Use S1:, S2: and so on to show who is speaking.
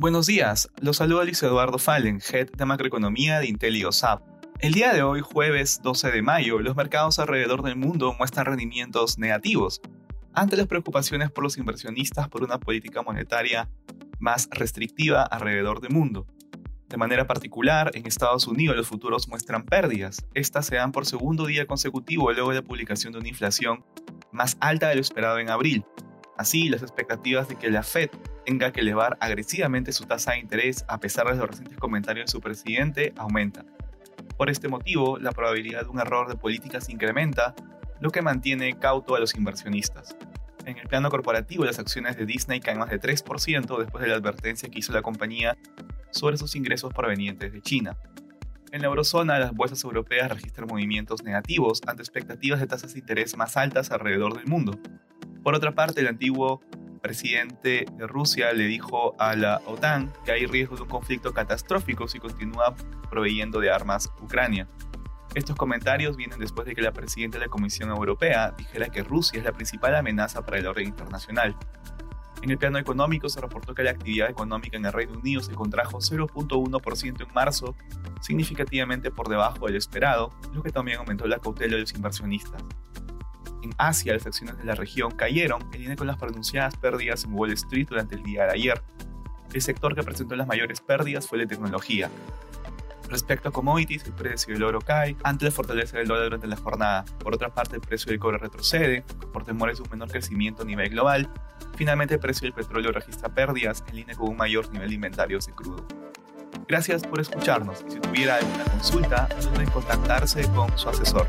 S1: Buenos días, los saluda Luis Eduardo Fallen, Head de Macroeconomía de IntelioSAP. El día de hoy, jueves 12 de mayo, los mercados alrededor del mundo muestran rendimientos negativos ante las preocupaciones por los inversionistas por una política monetaria más restrictiva alrededor del mundo. De manera particular, en Estados Unidos los futuros muestran pérdidas. Estas se dan por segundo día consecutivo luego de la publicación de una inflación más alta de lo esperado en abril, Así, las expectativas de que la Fed tenga que elevar agresivamente su tasa de interés a pesar de los recientes comentarios de su presidente aumentan. Por este motivo, la probabilidad de un error de política se incrementa, lo que mantiene cauto a los inversionistas. En el plano corporativo, las acciones de Disney caen más de 3% después de la advertencia que hizo la compañía sobre sus ingresos provenientes de China. En la eurozona, las bolsas europeas registran movimientos negativos ante expectativas de tasas de interés más altas alrededor del mundo, por otra parte, el antiguo presidente de Rusia le dijo a la OTAN que hay riesgo de un conflicto catastrófico si continúa proveyendo de armas Ucrania. Estos comentarios vienen después de que la presidenta de la Comisión Europea dijera que Rusia es la principal amenaza para el orden internacional. En el plano económico se reportó que la actividad económica en el Reino Unido se contrajo 0.1% en marzo, significativamente por debajo del esperado, lo que también aumentó la cautela de los inversionistas. En Asia, las acciones de la región cayeron en línea con las pronunciadas pérdidas en Wall Street durante el día de ayer. El sector que presentó las mayores pérdidas fue la tecnología. Respecto a commodities, el precio del oro cae ante la fortaleza del dólar durante la jornada. Por otra parte, el precio del cobre retrocede por temores de un menor crecimiento a nivel global. Finalmente, el precio del petróleo registra pérdidas en línea con un mayor nivel de inventarios de crudo. Gracias por escucharnos y si tuviera alguna consulta, no contactarse con su asesor.